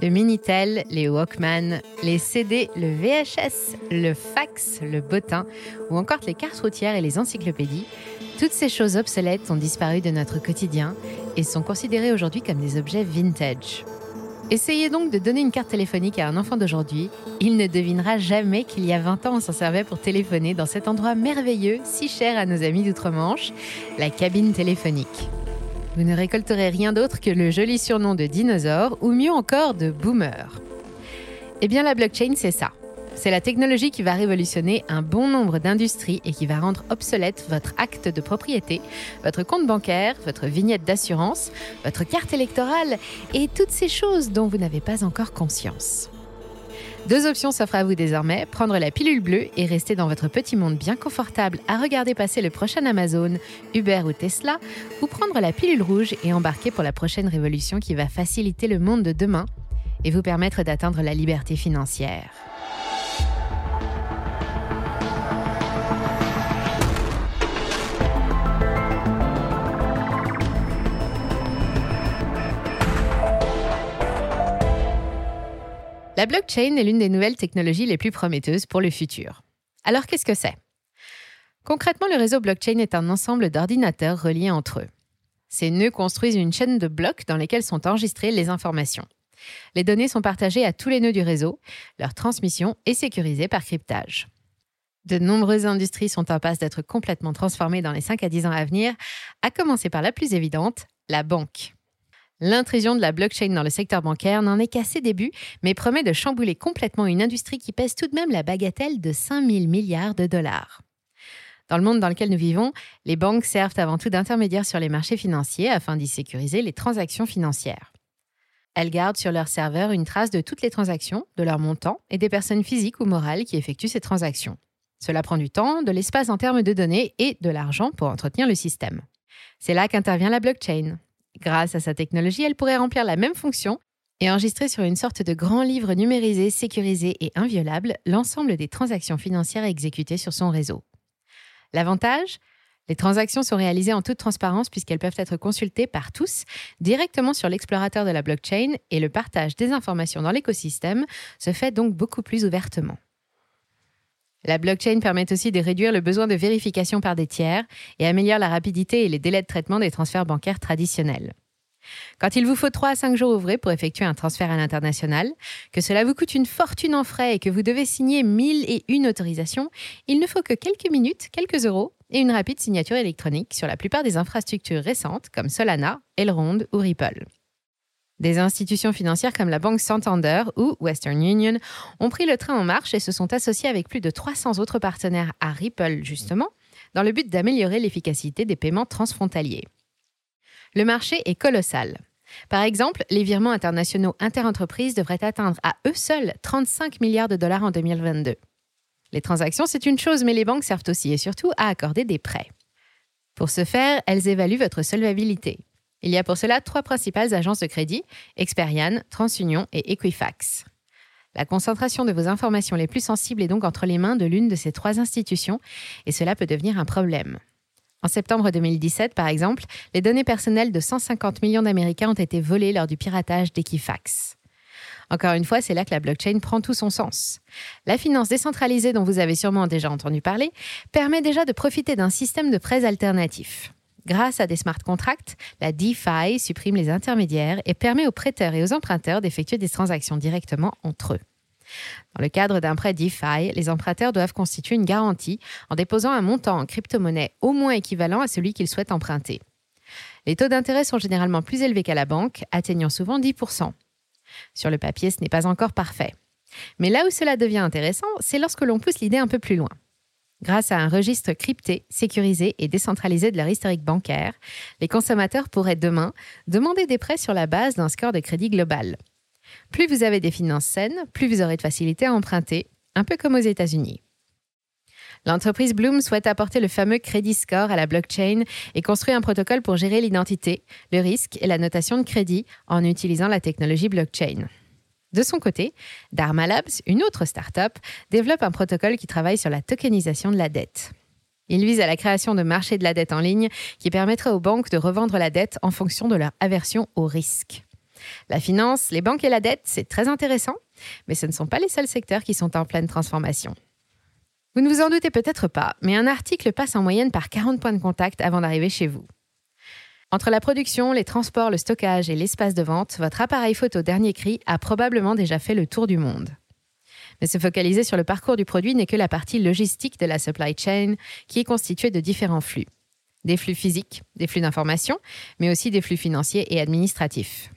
Le Minitel, les Walkman, les CD, le VHS, le fax, le bottin ou encore les cartes routières et les encyclopédies, toutes ces choses obsolètes ont disparu de notre quotidien et sont considérées aujourd'hui comme des objets vintage. Essayez donc de donner une carte téléphonique à un enfant d'aujourd'hui, il ne devinera jamais qu'il y a 20 ans on s'en servait pour téléphoner dans cet endroit merveilleux, si cher à nos amis d'outre-Manche, la cabine téléphonique. Vous ne récolterez rien d'autre que le joli surnom de dinosaure ou mieux encore de boomer. Eh bien la blockchain c'est ça. C'est la technologie qui va révolutionner un bon nombre d'industries et qui va rendre obsolète votre acte de propriété, votre compte bancaire, votre vignette d'assurance, votre carte électorale et toutes ces choses dont vous n'avez pas encore conscience. Deux options s'offrent à vous désormais, prendre la pilule bleue et rester dans votre petit monde bien confortable à regarder passer le prochain Amazon, Uber ou Tesla, ou prendre la pilule rouge et embarquer pour la prochaine révolution qui va faciliter le monde de demain et vous permettre d'atteindre la liberté financière. La blockchain est l'une des nouvelles technologies les plus prometteuses pour le futur. Alors qu'est-ce que c'est? Concrètement, le réseau blockchain est un ensemble d'ordinateurs reliés entre eux. Ces nœuds construisent une chaîne de blocs dans lesquels sont enregistrées les informations. Les données sont partagées à tous les nœuds du réseau, leur transmission est sécurisée par cryptage. De nombreuses industries sont en passe d'être complètement transformées dans les 5 à 10 ans à venir, à commencer par la plus évidente, la banque. L'intrusion de la blockchain dans le secteur bancaire n'en est qu'à ses débuts, mais promet de chambouler complètement une industrie qui pèse tout de même la bagatelle de 5 000 milliards de dollars. Dans le monde dans lequel nous vivons, les banques servent avant tout d'intermédiaires sur les marchés financiers afin d'y sécuriser les transactions financières. Elles gardent sur leur serveur une trace de toutes les transactions, de leur montant et des personnes physiques ou morales qui effectuent ces transactions. Cela prend du temps, de l'espace en termes de données et de l'argent pour entretenir le système. C'est là qu'intervient la blockchain. Grâce à sa technologie, elle pourrait remplir la même fonction et enregistrer sur une sorte de grand livre numérisé, sécurisé et inviolable l'ensemble des transactions financières exécutées sur son réseau. L'avantage? Les transactions sont réalisées en toute transparence puisqu'elles peuvent être consultées par tous directement sur l'explorateur de la blockchain et le partage des informations dans l'écosystème se fait donc beaucoup plus ouvertement. La blockchain permet aussi de réduire le besoin de vérification par des tiers et améliore la rapidité et les délais de traitement des transferts bancaires traditionnels. Quand il vous faut 3 à 5 jours ouvrés pour effectuer un transfert à l'international, que cela vous coûte une fortune en frais et que vous devez signer 1000 et une autorisations, il ne faut que quelques minutes, quelques euros et une rapide signature électronique sur la plupart des infrastructures récentes comme Solana, Elrond ou Ripple. Des institutions financières comme la Banque Santander ou Western Union ont pris le train en marche et se sont associées avec plus de 300 autres partenaires à Ripple, justement, dans le but d'améliorer l'efficacité des paiements transfrontaliers. Le marché est colossal. Par exemple, les virements internationaux interentreprises devraient atteindre à eux seuls 35 milliards de dollars en 2022. Les transactions, c'est une chose, mais les banques servent aussi et surtout à accorder des prêts. Pour ce faire, elles évaluent votre solvabilité. Il y a pour cela trois principales agences de crédit, Experian, TransUnion et Equifax. La concentration de vos informations les plus sensibles est donc entre les mains de l'une de ces trois institutions et cela peut devenir un problème. En septembre 2017, par exemple, les données personnelles de 150 millions d'Américains ont été volées lors du piratage d'Equifax. Encore une fois, c'est là que la blockchain prend tout son sens. La finance décentralisée dont vous avez sûrement déjà entendu parler permet déjà de profiter d'un système de prêts alternatif. Grâce à des smart contracts, la DeFi supprime les intermédiaires et permet aux prêteurs et aux emprunteurs d'effectuer des transactions directement entre eux. Dans le cadre d'un prêt DeFi, les emprunteurs doivent constituer une garantie en déposant un montant en crypto-monnaie au moins équivalent à celui qu'ils souhaitent emprunter. Les taux d'intérêt sont généralement plus élevés qu'à la banque, atteignant souvent 10%. Sur le papier, ce n'est pas encore parfait. Mais là où cela devient intéressant, c'est lorsque l'on pousse l'idée un peu plus loin. Grâce à un registre crypté, sécurisé et décentralisé de leur historique bancaire, les consommateurs pourraient demain demander des prêts sur la base d'un score de crédit global. Plus vous avez des finances saines, plus vous aurez de facilité à emprunter, un peu comme aux États-Unis. L'entreprise Bloom souhaite apporter le fameux crédit score à la blockchain et construit un protocole pour gérer l'identité, le risque et la notation de crédit en utilisant la technologie blockchain. De son côté, Dharma Labs, une autre start-up, développe un protocole qui travaille sur la tokenisation de la dette. Il vise à la création de marchés de la dette en ligne qui permettra aux banques de revendre la dette en fonction de leur aversion au risque. La finance, les banques et la dette, c'est très intéressant, mais ce ne sont pas les seuls secteurs qui sont en pleine transformation. Vous ne vous en doutez peut-être pas, mais un article passe en moyenne par 40 points de contact avant d'arriver chez vous. Entre la production, les transports, le stockage et l'espace de vente, votre appareil photo dernier cri a probablement déjà fait le tour du monde. Mais se focaliser sur le parcours du produit n'est que la partie logistique de la supply chain, qui est constituée de différents flux. Des flux physiques, des flux d'information, mais aussi des flux financiers et administratifs.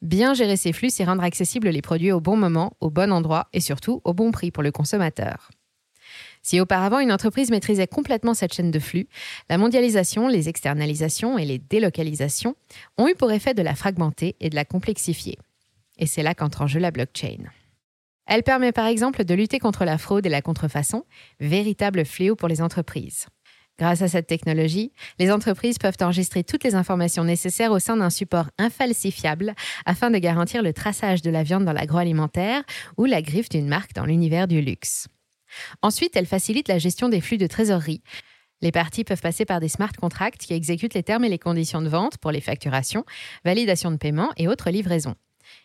Bien gérer ces flux, c'est rendre accessibles les produits au bon moment, au bon endroit et surtout au bon prix pour le consommateur. Si auparavant une entreprise maîtrisait complètement cette chaîne de flux, la mondialisation, les externalisations et les délocalisations ont eu pour effet de la fragmenter et de la complexifier. Et c'est là qu'entre en jeu la blockchain. Elle permet par exemple de lutter contre la fraude et la contrefaçon, véritable fléau pour les entreprises. Grâce à cette technologie, les entreprises peuvent enregistrer toutes les informations nécessaires au sein d'un support infalsifiable afin de garantir le traçage de la viande dans l'agroalimentaire ou la griffe d'une marque dans l'univers du luxe. Ensuite, elle facilite la gestion des flux de trésorerie. Les parties peuvent passer par des smart contracts qui exécutent les termes et les conditions de vente pour les facturations, validation de paiement et autres livraisons.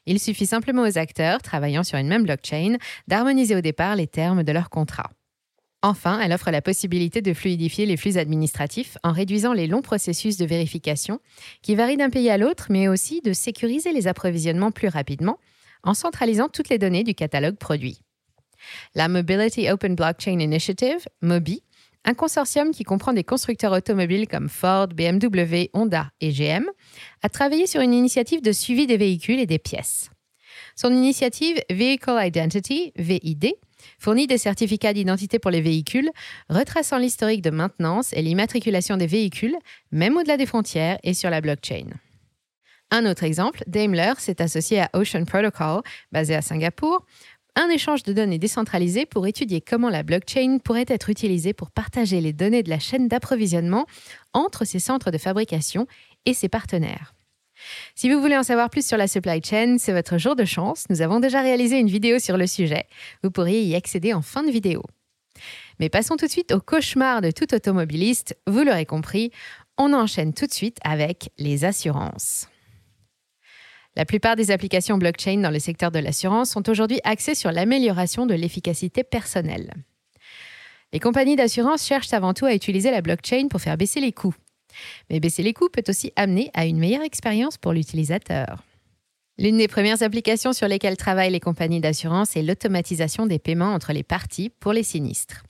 Il suffit simplement aux acteurs travaillant sur une même blockchain d'harmoniser au départ les termes de leur contrat. Enfin, elle offre la possibilité de fluidifier les flux administratifs en réduisant les longs processus de vérification qui varient d'un pays à l'autre, mais aussi de sécuriser les approvisionnements plus rapidement en centralisant toutes les données du catalogue produit. La Mobility Open Blockchain Initiative, MOBI, un consortium qui comprend des constructeurs automobiles comme Ford, BMW, Honda et GM, a travaillé sur une initiative de suivi des véhicules et des pièces. Son initiative Vehicle Identity, VID, fournit des certificats d'identité pour les véhicules, retraçant l'historique de maintenance et l'immatriculation des véhicules, même au-delà des frontières et sur la blockchain. Un autre exemple, Daimler s'est associé à Ocean Protocol, basé à Singapour, un échange de données décentralisé pour étudier comment la blockchain pourrait être utilisée pour partager les données de la chaîne d'approvisionnement entre ses centres de fabrication et ses partenaires. Si vous voulez en savoir plus sur la supply chain, c'est votre jour de chance. Nous avons déjà réalisé une vidéo sur le sujet. Vous pourriez y accéder en fin de vidéo. Mais passons tout de suite au cauchemar de tout automobiliste. Vous l'aurez compris, on enchaîne tout de suite avec les assurances. La plupart des applications blockchain dans le secteur de l'assurance sont aujourd'hui axées sur l'amélioration de l'efficacité personnelle. Les compagnies d'assurance cherchent avant tout à utiliser la blockchain pour faire baisser les coûts. Mais baisser les coûts peut aussi amener à une meilleure expérience pour l'utilisateur. L'une des premières applications sur lesquelles travaillent les compagnies d'assurance est l'automatisation des paiements entre les parties pour les sinistres.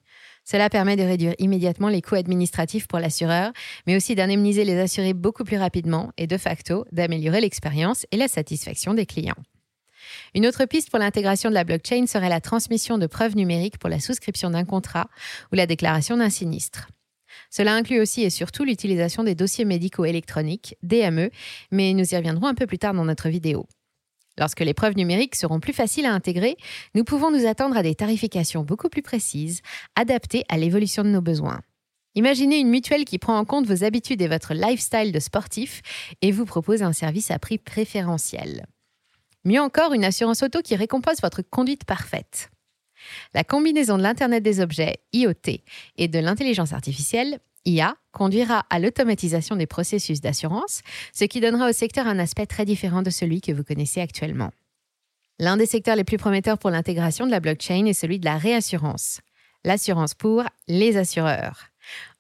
Cela permet de réduire immédiatement les coûts administratifs pour l'assureur, mais aussi d'indemniser les assurés beaucoup plus rapidement et de facto d'améliorer l'expérience et la satisfaction des clients. Une autre piste pour l'intégration de la blockchain serait la transmission de preuves numériques pour la souscription d'un contrat ou la déclaration d'un sinistre. Cela inclut aussi et surtout l'utilisation des dossiers médicaux électroniques, DME, mais nous y reviendrons un peu plus tard dans notre vidéo. Lorsque les preuves numériques seront plus faciles à intégrer, nous pouvons nous attendre à des tarifications beaucoup plus précises, adaptées à l'évolution de nos besoins. Imaginez une mutuelle qui prend en compte vos habitudes et votre lifestyle de sportif et vous propose un service à prix préférentiel. Mieux encore, une assurance auto qui récompense votre conduite parfaite. La combinaison de l'Internet des objets, IoT, et de l'intelligence artificielle IA conduira à l'automatisation des processus d'assurance, ce qui donnera au secteur un aspect très différent de celui que vous connaissez actuellement. L'un des secteurs les plus prometteurs pour l'intégration de la blockchain est celui de la réassurance. L'assurance pour les assureurs.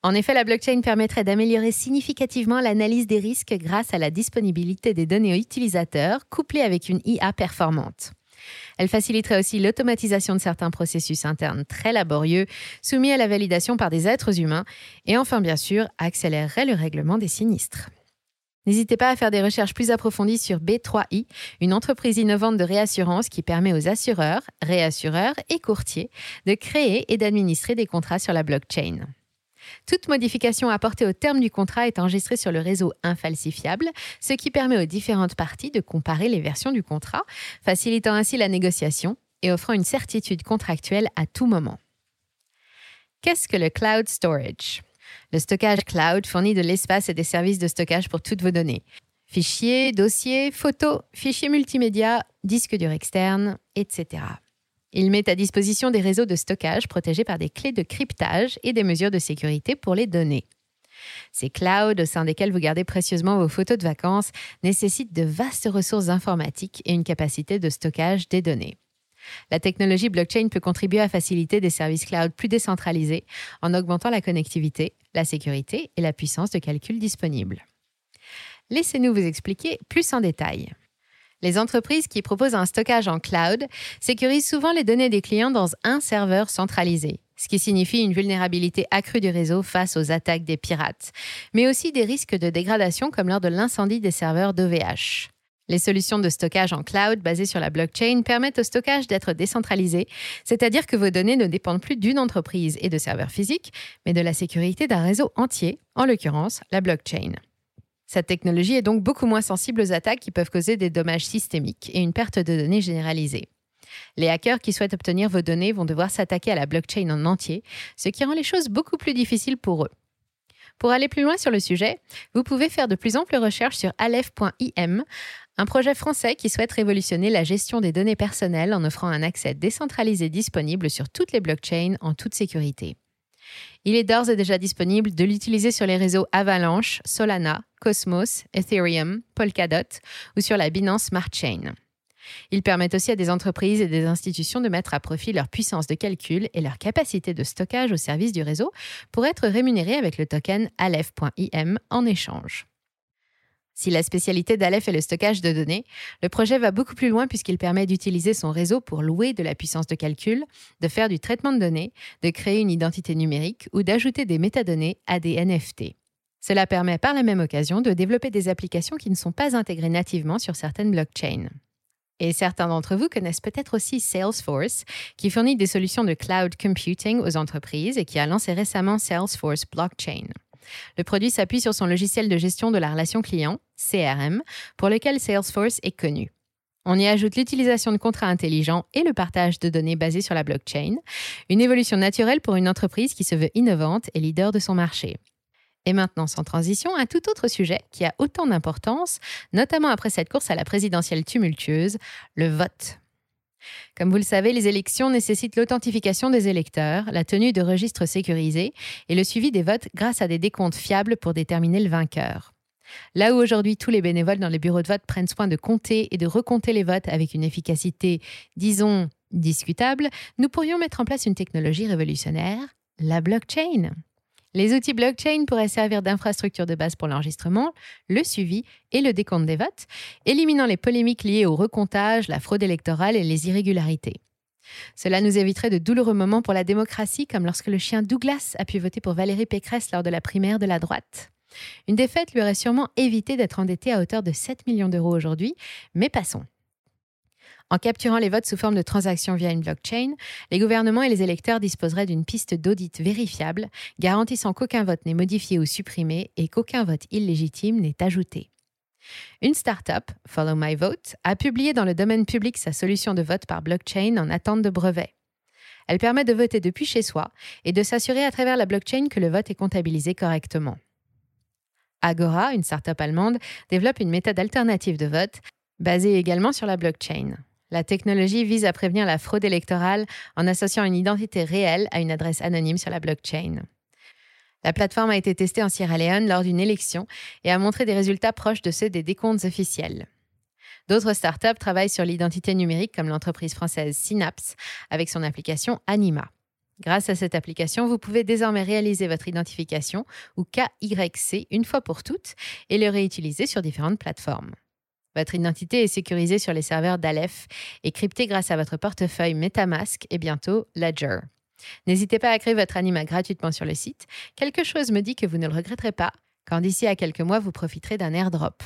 En effet, la blockchain permettrait d'améliorer significativement l'analyse des risques grâce à la disponibilité des données utilisateurs couplées avec une IA performante. Elle faciliterait aussi l'automatisation de certains processus internes très laborieux, soumis à la validation par des êtres humains, et enfin, bien sûr, accélérerait le règlement des sinistres. N'hésitez pas à faire des recherches plus approfondies sur B3i, une entreprise innovante de réassurance qui permet aux assureurs, réassureurs et courtiers de créer et d'administrer des contrats sur la blockchain. Toute modification apportée au terme du contrat est enregistrée sur le réseau infalsifiable, ce qui permet aux différentes parties de comparer les versions du contrat, facilitant ainsi la négociation et offrant une certitude contractuelle à tout moment. Qu'est-ce que le cloud storage? Le stockage cloud fournit de l'espace et des services de stockage pour toutes vos données. Fichiers, dossiers, photos, fichiers multimédia, disques durs externes, etc. Il met à disposition des réseaux de stockage protégés par des clés de cryptage et des mesures de sécurité pour les données. Ces clouds, au sein desquels vous gardez précieusement vos photos de vacances, nécessitent de vastes ressources informatiques et une capacité de stockage des données. La technologie blockchain peut contribuer à faciliter des services cloud plus décentralisés en augmentant la connectivité, la sécurité et la puissance de calcul disponible. Laissez-nous vous expliquer plus en détail. Les entreprises qui proposent un stockage en cloud sécurisent souvent les données des clients dans un serveur centralisé, ce qui signifie une vulnérabilité accrue du réseau face aux attaques des pirates, mais aussi des risques de dégradation comme lors de l'incendie des serveurs d'OVH. Les solutions de stockage en cloud basées sur la blockchain permettent au stockage d'être décentralisé, c'est-à-dire que vos données ne dépendent plus d'une entreprise et de serveurs physiques, mais de la sécurité d'un réseau entier, en l'occurrence la blockchain. Cette technologie est donc beaucoup moins sensible aux attaques qui peuvent causer des dommages systémiques et une perte de données généralisée. Les hackers qui souhaitent obtenir vos données vont devoir s'attaquer à la blockchain en entier, ce qui rend les choses beaucoup plus difficiles pour eux. Pour aller plus loin sur le sujet, vous pouvez faire de plus amples recherches sur alef.im, un projet français qui souhaite révolutionner la gestion des données personnelles en offrant un accès décentralisé disponible sur toutes les blockchains en toute sécurité. Il est d'ores et déjà disponible de l'utiliser sur les réseaux Avalanche, Solana, Cosmos, Ethereum, Polkadot ou sur la Binance Smart Chain. Il permet aussi à des entreprises et des institutions de mettre à profit leur puissance de calcul et leur capacité de stockage au service du réseau pour être rémunérés avec le token Aleph.im en échange. Si la spécialité d'Aleph est le stockage de données, le projet va beaucoup plus loin puisqu'il permet d'utiliser son réseau pour louer de la puissance de calcul, de faire du traitement de données, de créer une identité numérique ou d'ajouter des métadonnées à des NFT. Cela permet par la même occasion de développer des applications qui ne sont pas intégrées nativement sur certaines blockchains. Et certains d'entre vous connaissent peut-être aussi Salesforce, qui fournit des solutions de cloud computing aux entreprises et qui a lancé récemment Salesforce Blockchain. Le produit s'appuie sur son logiciel de gestion de la relation client, CRM, pour lequel Salesforce est connu. On y ajoute l'utilisation de contrats intelligents et le partage de données basées sur la blockchain, une évolution naturelle pour une entreprise qui se veut innovante et leader de son marché. Et maintenant, sans transition, un tout autre sujet qui a autant d'importance, notamment après cette course à la présidentielle tumultueuse, le vote. Comme vous le savez, les élections nécessitent l'authentification des électeurs, la tenue de registres sécurisés et le suivi des votes grâce à des décomptes fiables pour déterminer le vainqueur. Là où aujourd'hui tous les bénévoles dans les bureaux de vote prennent soin de compter et de recompter les votes avec une efficacité, disons, discutable, nous pourrions mettre en place une technologie révolutionnaire, la blockchain. Les outils blockchain pourraient servir d'infrastructure de base pour l'enregistrement, le suivi et le décompte des votes, éliminant les polémiques liées au recomptage, la fraude électorale et les irrégularités. Cela nous éviterait de douloureux moments pour la démocratie, comme lorsque le chien Douglas a pu voter pour Valérie Pécresse lors de la primaire de la droite. Une défaite lui aurait sûrement évité d'être endetté à hauteur de 7 millions d'euros aujourd'hui, mais passons. En capturant les votes sous forme de transactions via une blockchain, les gouvernements et les électeurs disposeraient d'une piste d'audit vérifiable, garantissant qu'aucun vote n'est modifié ou supprimé et qu'aucun vote illégitime n'est ajouté. Une start-up, Follow My Vote, a publié dans le domaine public sa solution de vote par blockchain en attente de brevet. Elle permet de voter depuis chez soi et de s'assurer à travers la blockchain que le vote est comptabilisé correctement. Agora, une start-up allemande, développe une méthode alternative de vote basée également sur la blockchain. La technologie vise à prévenir la fraude électorale en associant une identité réelle à une adresse anonyme sur la blockchain. La plateforme a été testée en Sierra Leone lors d'une élection et a montré des résultats proches de ceux des décomptes officiels. D'autres startups travaillent sur l'identité numérique comme l'entreprise française Synapse avec son application Anima. Grâce à cette application, vous pouvez désormais réaliser votre identification ou KYC une fois pour toutes et le réutiliser sur différentes plateformes. Votre identité est sécurisée sur les serveurs d'Aleph et cryptée grâce à votre portefeuille MetaMask et bientôt Ledger. N'hésitez pas à créer votre anima gratuitement sur le site. Quelque chose me dit que vous ne le regretterez pas quand d'ici à quelques mois vous profiterez d'un airdrop.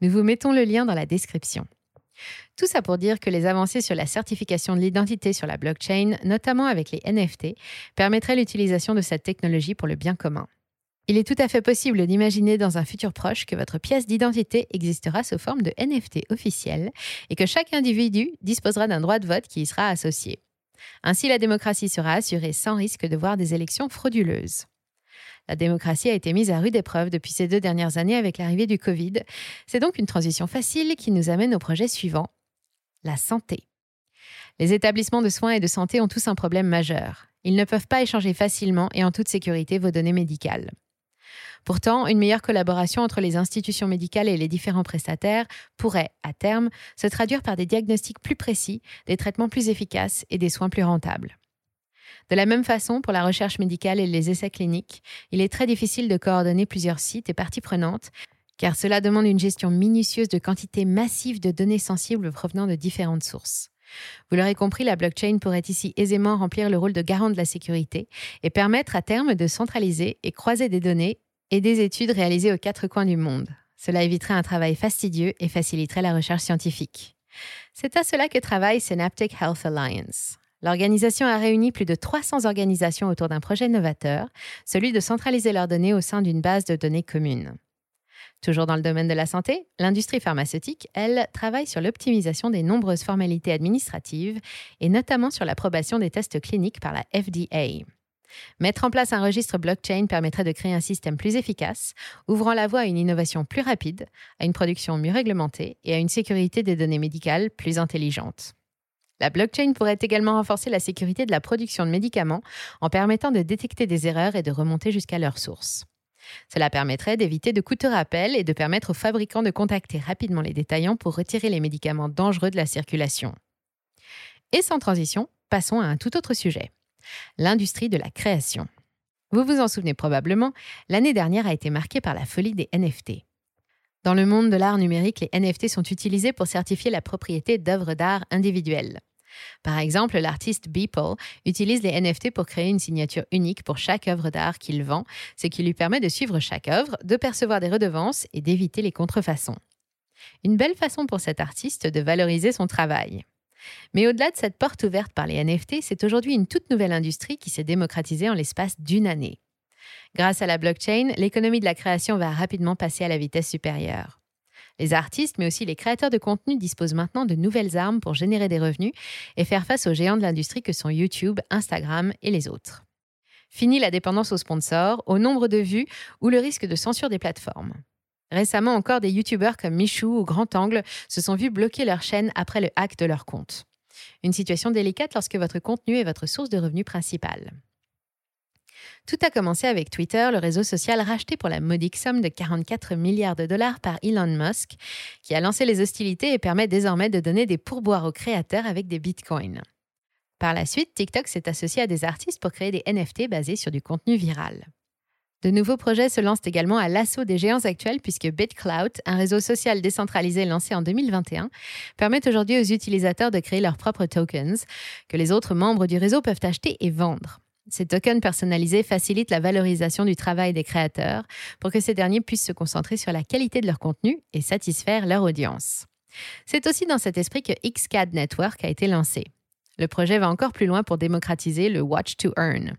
Nous vous mettons le lien dans la description. Tout ça pour dire que les avancées sur la certification de l'identité sur la blockchain, notamment avec les NFT, permettraient l'utilisation de cette technologie pour le bien commun. Il est tout à fait possible d'imaginer dans un futur proche que votre pièce d'identité existera sous forme de NFT officiel et que chaque individu disposera d'un droit de vote qui y sera associé. Ainsi, la démocratie sera assurée sans risque de voir des élections frauduleuses. La démocratie a été mise à rude épreuve depuis ces deux dernières années avec l'arrivée du Covid. C'est donc une transition facile qui nous amène au projet suivant, la santé. Les établissements de soins et de santé ont tous un problème majeur. Ils ne peuvent pas échanger facilement et en toute sécurité vos données médicales. Pourtant, une meilleure collaboration entre les institutions médicales et les différents prestataires pourrait, à terme, se traduire par des diagnostics plus précis, des traitements plus efficaces et des soins plus rentables. De la même façon, pour la recherche médicale et les essais cliniques, il est très difficile de coordonner plusieurs sites et parties prenantes, car cela demande une gestion minutieuse de quantités massives de données sensibles provenant de différentes sources. Vous l'aurez compris, la blockchain pourrait ici aisément remplir le rôle de garant de la sécurité et permettre à terme de centraliser et croiser des données et des études réalisées aux quatre coins du monde. Cela éviterait un travail fastidieux et faciliterait la recherche scientifique. C'est à cela que travaille Synaptic Health Alliance. L'organisation a réuni plus de 300 organisations autour d'un projet novateur, celui de centraliser leurs données au sein d'une base de données commune. Toujours dans le domaine de la santé, l'industrie pharmaceutique, elle, travaille sur l'optimisation des nombreuses formalités administratives et notamment sur l'approbation des tests cliniques par la FDA. Mettre en place un registre blockchain permettrait de créer un système plus efficace, ouvrant la voie à une innovation plus rapide, à une production mieux réglementée et à une sécurité des données médicales plus intelligente. La blockchain pourrait également renforcer la sécurité de la production de médicaments en permettant de détecter des erreurs et de remonter jusqu'à leur source. Cela permettrait d'éviter de coûteux rappels et de permettre aux fabricants de contacter rapidement les détaillants pour retirer les médicaments dangereux de la circulation. Et sans transition, passons à un tout autre sujet, l'industrie de la création. Vous vous en souvenez probablement, l'année dernière a été marquée par la folie des NFT. Dans le monde de l'art numérique, les NFT sont utilisés pour certifier la propriété d'œuvres d'art individuelles. Par exemple, l'artiste Beeple utilise les NFT pour créer une signature unique pour chaque œuvre d'art qu'il vend, ce qui lui permet de suivre chaque œuvre, de percevoir des redevances et d'éviter les contrefaçons. Une belle façon pour cet artiste de valoriser son travail. Mais au-delà de cette porte ouverte par les NFT, c'est aujourd'hui une toute nouvelle industrie qui s'est démocratisée en l'espace d'une année. Grâce à la blockchain, l'économie de la création va rapidement passer à la vitesse supérieure. Les artistes, mais aussi les créateurs de contenu disposent maintenant de nouvelles armes pour générer des revenus et faire face aux géants de l'industrie que sont YouTube, Instagram et les autres. Fini la dépendance aux sponsors, au nombre de vues ou le risque de censure des plateformes. Récemment encore, des YouTubeurs comme Michou ou Grand Angle se sont vus bloquer leur chaîne après le hack de leur compte. Une situation délicate lorsque votre contenu est votre source de revenus principale. Tout a commencé avec Twitter, le réseau social racheté pour la modique somme de 44 milliards de dollars par Elon Musk, qui a lancé les hostilités et permet désormais de donner des pourboires aux créateurs avec des bitcoins. Par la suite, TikTok s'est associé à des artistes pour créer des NFT basés sur du contenu viral. De nouveaux projets se lancent également à l'assaut des géants actuels puisque BitClout, un réseau social décentralisé lancé en 2021, permet aujourd'hui aux utilisateurs de créer leurs propres tokens que les autres membres du réseau peuvent acheter et vendre. Ces tokens personnalisés facilitent la valorisation du travail des créateurs pour que ces derniers puissent se concentrer sur la qualité de leur contenu et satisfaire leur audience. C'est aussi dans cet esprit que Xcad Network a été lancé. Le projet va encore plus loin pour démocratiser le Watch to Earn.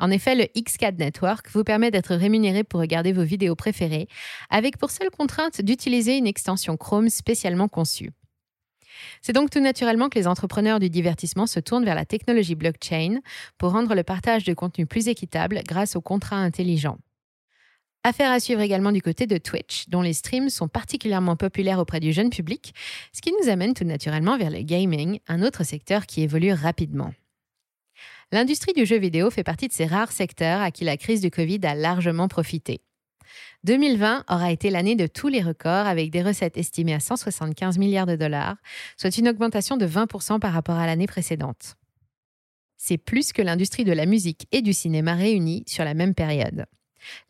En effet, le Xcad Network vous permet d'être rémunéré pour regarder vos vidéos préférées, avec pour seule contrainte d'utiliser une extension Chrome spécialement conçue. C'est donc tout naturellement que les entrepreneurs du divertissement se tournent vers la technologie blockchain pour rendre le partage de contenu plus équitable grâce aux contrats intelligents. Affaire à suivre également du côté de Twitch, dont les streams sont particulièrement populaires auprès du jeune public, ce qui nous amène tout naturellement vers le gaming, un autre secteur qui évolue rapidement. L'industrie du jeu vidéo fait partie de ces rares secteurs à qui la crise du Covid a largement profité. 2020 aura été l'année de tous les records avec des recettes estimées à 175 milliards de dollars, soit une augmentation de 20% par rapport à l'année précédente. C'est plus que l'industrie de la musique et du cinéma réunis sur la même période.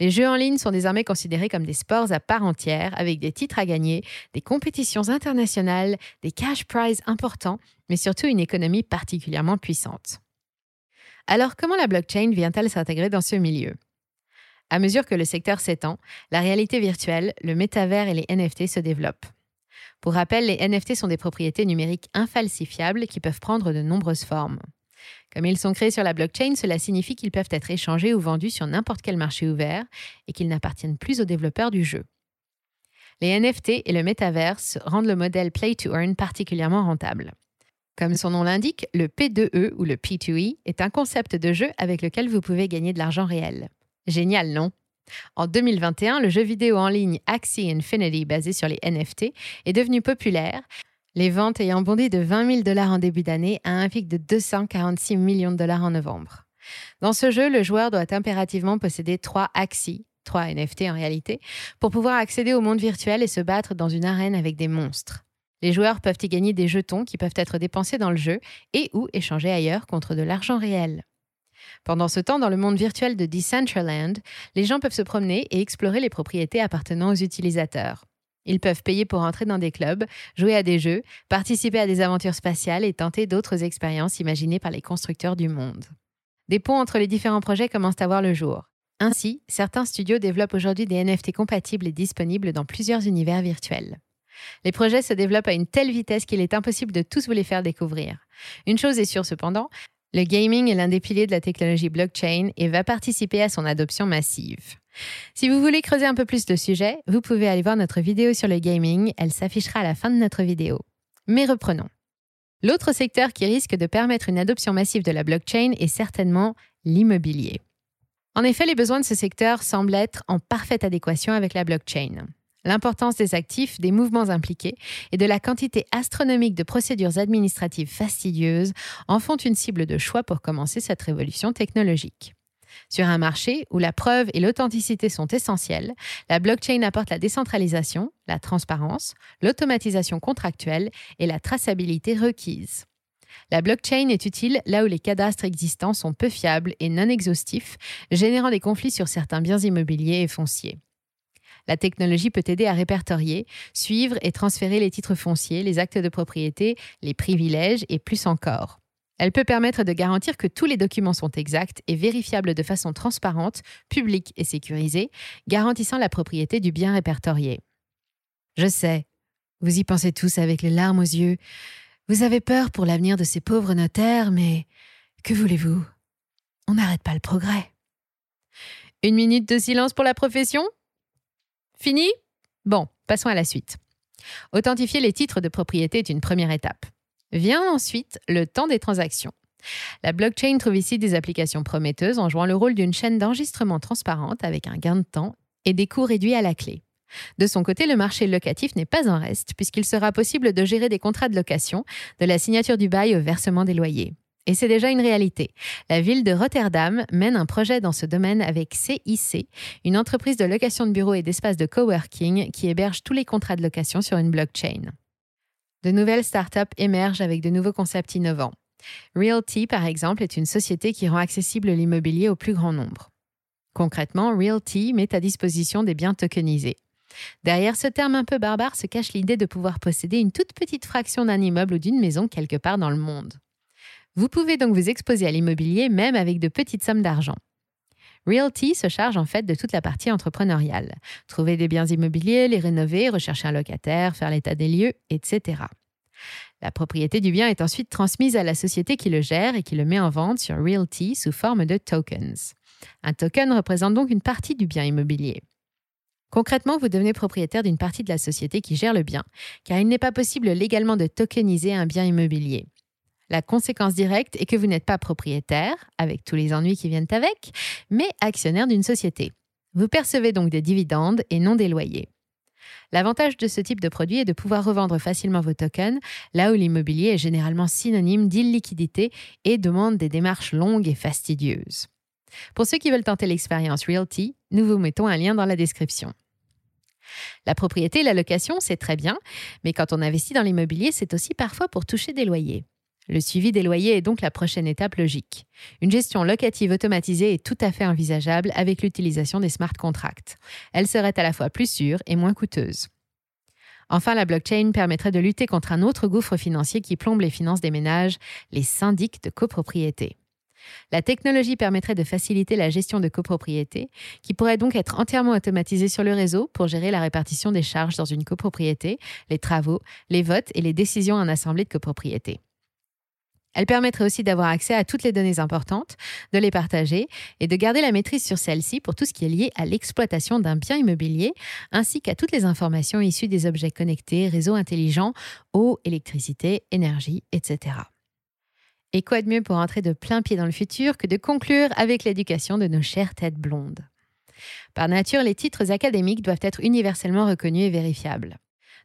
Les jeux en ligne sont désormais considérés comme des sports à part entière, avec des titres à gagner, des compétitions internationales, des cash prizes importants, mais surtout une économie particulièrement puissante. Alors comment la blockchain vient-elle s'intégrer dans ce milieu? À mesure que le secteur s'étend, la réalité virtuelle, le métavers et les NFT se développent. Pour rappel, les NFT sont des propriétés numériques infalsifiables qui peuvent prendre de nombreuses formes. Comme ils sont créés sur la blockchain, cela signifie qu'ils peuvent être échangés ou vendus sur n'importe quel marché ouvert et qu'ils n'appartiennent plus aux développeurs du jeu. Les NFT et le métaverse rendent le modèle Play to Earn particulièrement rentable. Comme son nom l'indique, le P2E ou le P2E est un concept de jeu avec lequel vous pouvez gagner de l'argent réel. Génial, non? En 2021, le jeu vidéo en ligne Axie Infinity, basé sur les NFT, est devenu populaire, les ventes ayant bondi de 20 000 dollars en début d'année à un pic de 246 millions de dollars en novembre. Dans ce jeu, le joueur doit impérativement posséder trois Axie, trois NFT en réalité, pour pouvoir accéder au monde virtuel et se battre dans une arène avec des monstres. Les joueurs peuvent y gagner des jetons qui peuvent être dépensés dans le jeu et ou échangés ailleurs contre de l'argent réel. Pendant ce temps, dans le monde virtuel de Decentraland, les gens peuvent se promener et explorer les propriétés appartenant aux utilisateurs. Ils peuvent payer pour entrer dans des clubs, jouer à des jeux, participer à des aventures spatiales et tenter d'autres expériences imaginées par les constructeurs du monde. Des ponts entre les différents projets commencent à voir le jour. Ainsi, certains studios développent aujourd'hui des NFT compatibles et disponibles dans plusieurs univers virtuels. Les projets se développent à une telle vitesse qu'il est impossible de tous vous les faire découvrir. Une chose est sûre cependant, le gaming est l'un des piliers de la technologie blockchain et va participer à son adoption massive. Si vous voulez creuser un peu plus le sujet, vous pouvez aller voir notre vidéo sur le gaming, elle s'affichera à la fin de notre vidéo. Mais reprenons. L'autre secteur qui risque de permettre une adoption massive de la blockchain est certainement l'immobilier. En effet, les besoins de ce secteur semblent être en parfaite adéquation avec la blockchain. L'importance des actifs, des mouvements impliqués et de la quantité astronomique de procédures administratives fastidieuses en font une cible de choix pour commencer cette révolution technologique. Sur un marché où la preuve et l'authenticité sont essentielles, la blockchain apporte la décentralisation, la transparence, l'automatisation contractuelle et la traçabilité requise. La blockchain est utile là où les cadastres existants sont peu fiables et non exhaustifs, générant des conflits sur certains biens immobiliers et fonciers. La technologie peut aider à répertorier, suivre et transférer les titres fonciers, les actes de propriété, les privilèges et plus encore. Elle peut permettre de garantir que tous les documents sont exacts et vérifiables de façon transparente, publique et sécurisée, garantissant la propriété du bien répertorié. Je sais, vous y pensez tous avec les larmes aux yeux. Vous avez peur pour l'avenir de ces pauvres notaires, mais que voulez-vous? On n'arrête pas le progrès. Une minute de silence pour la profession? Fini? Bon, passons à la suite. Authentifier les titres de propriété est une première étape. Vient ensuite le temps des transactions. La blockchain trouve ici des applications prometteuses en jouant le rôle d'une chaîne d'enregistrement transparente avec un gain de temps et des coûts réduits à la clé. De son côté, le marché locatif n'est pas en reste puisqu'il sera possible de gérer des contrats de location, de la signature du bail au versement des loyers. Et c'est déjà une réalité. La ville de Rotterdam mène un projet dans ce domaine avec CIC, une entreprise de location de bureaux et d'espaces de coworking qui héberge tous les contrats de location sur une blockchain. De nouvelles startups émergent avec de nouveaux concepts innovants. Realty, par exemple, est une société qui rend accessible l'immobilier au plus grand nombre. Concrètement, Realty met à disposition des biens tokenisés. Derrière ce terme un peu barbare se cache l'idée de pouvoir posséder une toute petite fraction d'un immeuble ou d'une maison quelque part dans le monde. Vous pouvez donc vous exposer à l'immobilier même avec de petites sommes d'argent. Realty se charge en fait de toute la partie entrepreneuriale. Trouver des biens immobiliers, les rénover, rechercher un locataire, faire l'état des lieux, etc. La propriété du bien est ensuite transmise à la société qui le gère et qui le met en vente sur Realty sous forme de tokens. Un token représente donc une partie du bien immobilier. Concrètement, vous devenez propriétaire d'une partie de la société qui gère le bien, car il n'est pas possible légalement de tokeniser un bien immobilier. La conséquence directe est que vous n'êtes pas propriétaire, avec tous les ennuis qui viennent avec, mais actionnaire d'une société. Vous percevez donc des dividendes et non des loyers. L'avantage de ce type de produit est de pouvoir revendre facilement vos tokens, là où l'immobilier est généralement synonyme d'illiquidité et demande des démarches longues et fastidieuses. Pour ceux qui veulent tenter l'expérience Realty, nous vous mettons un lien dans la description. La propriété et la location, c'est très bien, mais quand on investit dans l'immobilier, c'est aussi parfois pour toucher des loyers. Le suivi des loyers est donc la prochaine étape logique. Une gestion locative automatisée est tout à fait envisageable avec l'utilisation des smart contracts. Elle serait à la fois plus sûre et moins coûteuse. Enfin, la blockchain permettrait de lutter contre un autre gouffre financier qui plombe les finances des ménages, les syndics de copropriété. La technologie permettrait de faciliter la gestion de copropriété, qui pourrait donc être entièrement automatisée sur le réseau pour gérer la répartition des charges dans une copropriété, les travaux, les votes et les décisions en assemblée de copropriété. Elle permettrait aussi d'avoir accès à toutes les données importantes, de les partager et de garder la maîtrise sur celles-ci pour tout ce qui est lié à l'exploitation d'un bien immobilier, ainsi qu'à toutes les informations issues des objets connectés, réseaux intelligents, eau, électricité, énergie, etc. Et quoi de mieux pour entrer de plein pied dans le futur que de conclure avec l'éducation de nos chères têtes blondes? Par nature, les titres académiques doivent être universellement reconnus et vérifiables.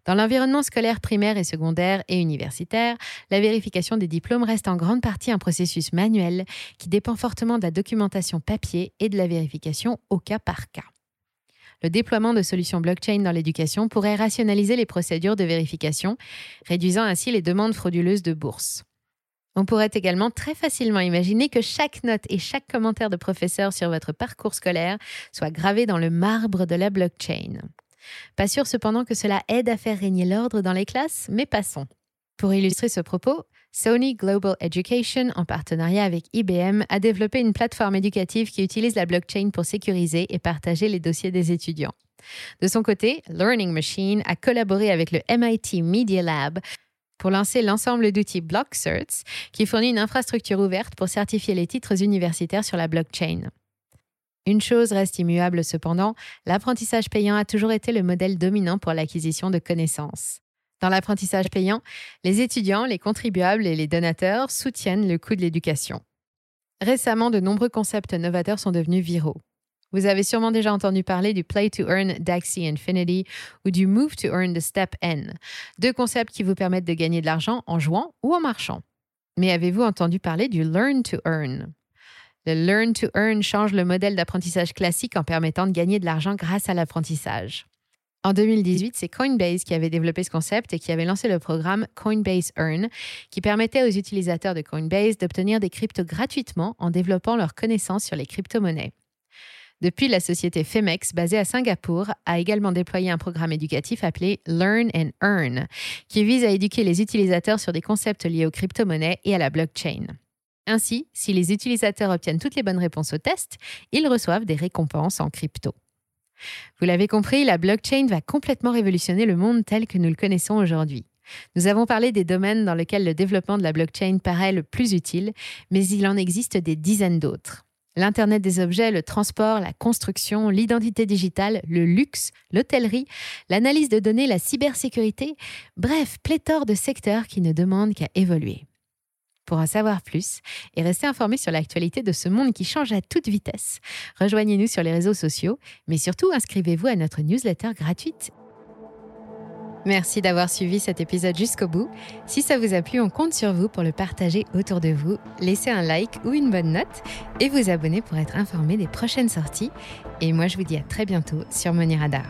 Dans l'environnement scolaire primaire et secondaire et universitaire, la vérification des diplômes reste en grande partie un processus manuel qui dépend fortement de la documentation papier et de la vérification au cas par cas. le déploiement de solutions blockchain dans l'éducation pourrait rationaliser les procédures de vérification, réduisant ainsi les demandes frauduleuses de bourse. On pourrait également très facilement imaginer que chaque note et chaque commentaire de professeur sur votre parcours scolaire soit gravé dans le marbre de la blockchain. Pas sûr cependant que cela aide à faire régner l'ordre dans les classes, mais passons. Pour illustrer ce propos, Sony Global Education, en partenariat avec IBM, a développé une plateforme éducative qui utilise la blockchain pour sécuriser et partager les dossiers des étudiants. De son côté, Learning Machine a collaboré avec le MIT Media Lab pour lancer l'ensemble d'outils BlockCerts, qui fournit une infrastructure ouverte pour certifier les titres universitaires sur la blockchain. Une chose reste immuable cependant, l'apprentissage payant a toujours été le modèle dominant pour l'acquisition de connaissances. Dans l'apprentissage payant, les étudiants, les contribuables et les donateurs soutiennent le coût de l'éducation. Récemment, de nombreux concepts novateurs sont devenus viraux. Vous avez sûrement déjà entendu parler du Play to Earn d'Axie Infinity ou du Move to Earn de Step N, deux concepts qui vous permettent de gagner de l'argent en jouant ou en marchant. Mais avez-vous entendu parler du Learn to Earn? Le Learn to Earn change le modèle d'apprentissage classique en permettant de gagner de l'argent grâce à l'apprentissage. En 2018, c'est Coinbase qui avait développé ce concept et qui avait lancé le programme Coinbase Earn, qui permettait aux utilisateurs de Coinbase d'obtenir des cryptos gratuitement en développant leurs connaissances sur les crypto-monnaies. Depuis, la société Femex, basée à Singapour, a également déployé un programme éducatif appelé Learn and Earn, qui vise à éduquer les utilisateurs sur des concepts liés aux crypto-monnaies et à la blockchain. Ainsi, si les utilisateurs obtiennent toutes les bonnes réponses au test, ils reçoivent des récompenses en crypto. Vous l'avez compris, la blockchain va complètement révolutionner le monde tel que nous le connaissons aujourd'hui. Nous avons parlé des domaines dans lesquels le développement de la blockchain paraît le plus utile, mais il en existe des dizaines d'autres. L'Internet des objets, le transport, la construction, l'identité digitale, le luxe, l'hôtellerie, l'analyse de données, la cybersécurité, bref, pléthore de secteurs qui ne demandent qu'à évoluer. Pour en savoir plus et rester informé sur l'actualité de ce monde qui change à toute vitesse, rejoignez-nous sur les réseaux sociaux, mais surtout inscrivez-vous à notre newsletter gratuite. Merci d'avoir suivi cet épisode jusqu'au bout. Si ça vous a plu, on compte sur vous pour le partager autour de vous, laisser un like ou une bonne note et vous abonner pour être informé des prochaines sorties. Et moi, je vous dis à très bientôt sur Money Radar.